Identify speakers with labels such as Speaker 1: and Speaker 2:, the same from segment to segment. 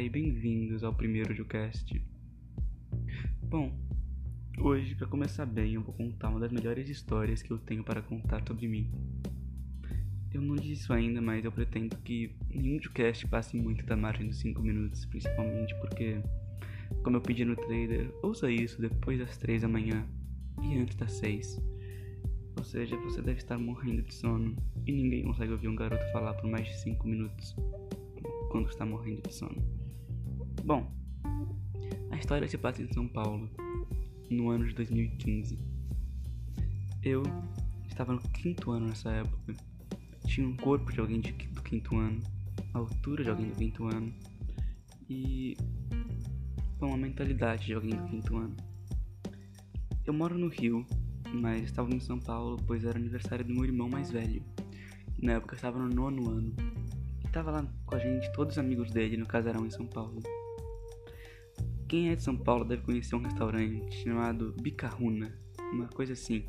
Speaker 1: E bem-vindos ao primeiro Jucast. Bom, hoje, para começar bem, eu vou contar uma das melhores histórias que eu tenho para contar sobre mim. Eu não disse isso ainda, mas eu pretendo que nenhum Jucast passe muito da margem dos 5 minutos, principalmente porque, como eu pedi no trailer, ouça isso depois das 3 da manhã e antes das 6. Ou seja, você deve estar morrendo de sono e ninguém consegue ouvir um garoto falar por mais de 5 minutos quando está morrendo de sono. Bom, a história se passa em São Paulo, no ano de 2015. Eu estava no quinto ano nessa época. Tinha um corpo de alguém de, do quinto ano, a altura de alguém do quinto ano e bom, a mentalidade de alguém do quinto ano. Eu moro no Rio, mas estava em São Paulo, pois era aniversário do meu irmão mais velho. Na época eu estava no nono ano tava lá com a gente, todos os amigos dele, no casarão em São Paulo. Quem é de São Paulo deve conhecer um restaurante chamado Bicarruna, uma coisa assim.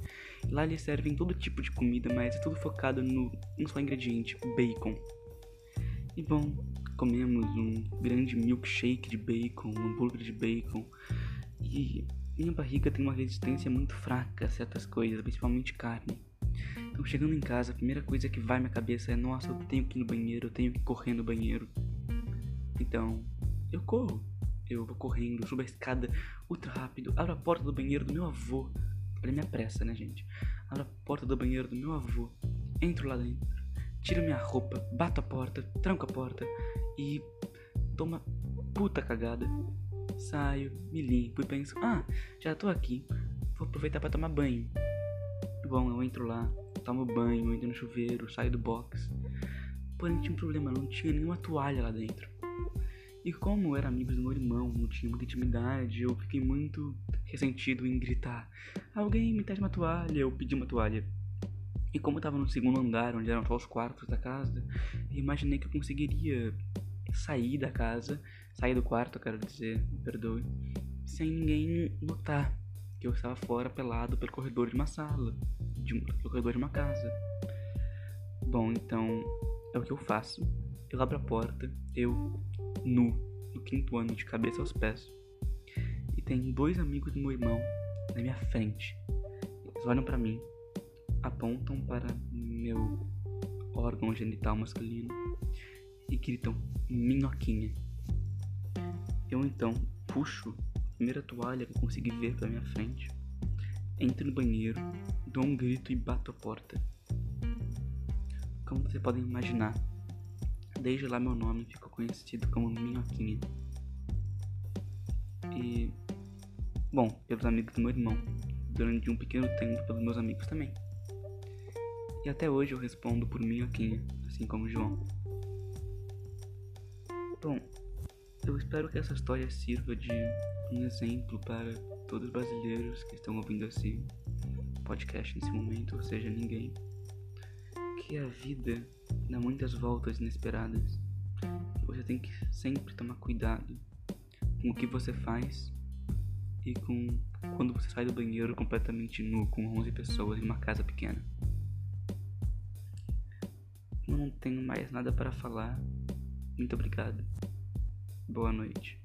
Speaker 1: Lá eles servem todo tipo de comida, mas é tudo focado no um só ingrediente, bacon. E bom, comemos um grande milkshake de bacon, um hambúrguer de bacon. E minha barriga tem uma resistência muito fraca a certas coisas, principalmente carne. Então, chegando em casa, a primeira coisa que vai na minha cabeça é: nossa, eu tenho que ir no banheiro, eu tenho que correr no banheiro. Então, eu corro. Eu vou correndo, subo a escada ultra rápido, abro a porta do banheiro do meu avô. Olha minha pressa, né, gente? Abro a porta do banheiro do meu avô, entro lá dentro, tiro minha roupa, bato a porta, tranco a porta e dou uma puta cagada. Saio, me limpo e penso: ah, já tô aqui, vou aproveitar para tomar banho. Bom, eu entro lá, tomo banho, entro no chuveiro, saio do box. Porém tinha um problema, não tinha nenhuma toalha lá dentro. E como era amigo do meu irmão, não tinha muita intimidade, eu fiquei muito ressentido em gritar: Alguém me traz uma toalha? Eu pedi uma toalha. E como eu tava no segundo andar, onde eram só os quartos da casa, eu imaginei que eu conseguiria sair da casa, sair do quarto, quero dizer, me perdoe, sem ninguém notar que eu estava fora pelado pelo corredor de uma sala de um corredor de uma casa. Bom, então é o que eu faço. Eu abro a porta, eu nu, no quinto ano, de cabeça aos pés. E tem dois amigos do meu irmão na minha frente. Eles olham para mim, apontam para meu órgão genital masculino e gritam minhoquinha. Eu então puxo a primeira toalha que eu consegui ver pra minha frente Entro no banheiro, dou um grito e bato a porta. Como vocês podem imaginar, desde lá meu nome ficou conhecido como Minhoquinha. E, bom, pelos amigos do meu irmão, durante um pequeno tempo pelos meus amigos também. E até hoje eu respondo por Minhoquinha, assim como João. Bom, eu espero que essa história sirva de um exemplo para todos os brasileiros que estão ouvindo esse podcast nesse momento, ou seja, ninguém, que a vida dá muitas voltas inesperadas. Você tem que sempre tomar cuidado com o que você faz e com quando você sai do banheiro completamente nu com 11 pessoas em uma casa pequena. Não tenho mais nada para falar. Muito obrigado. Boa noite.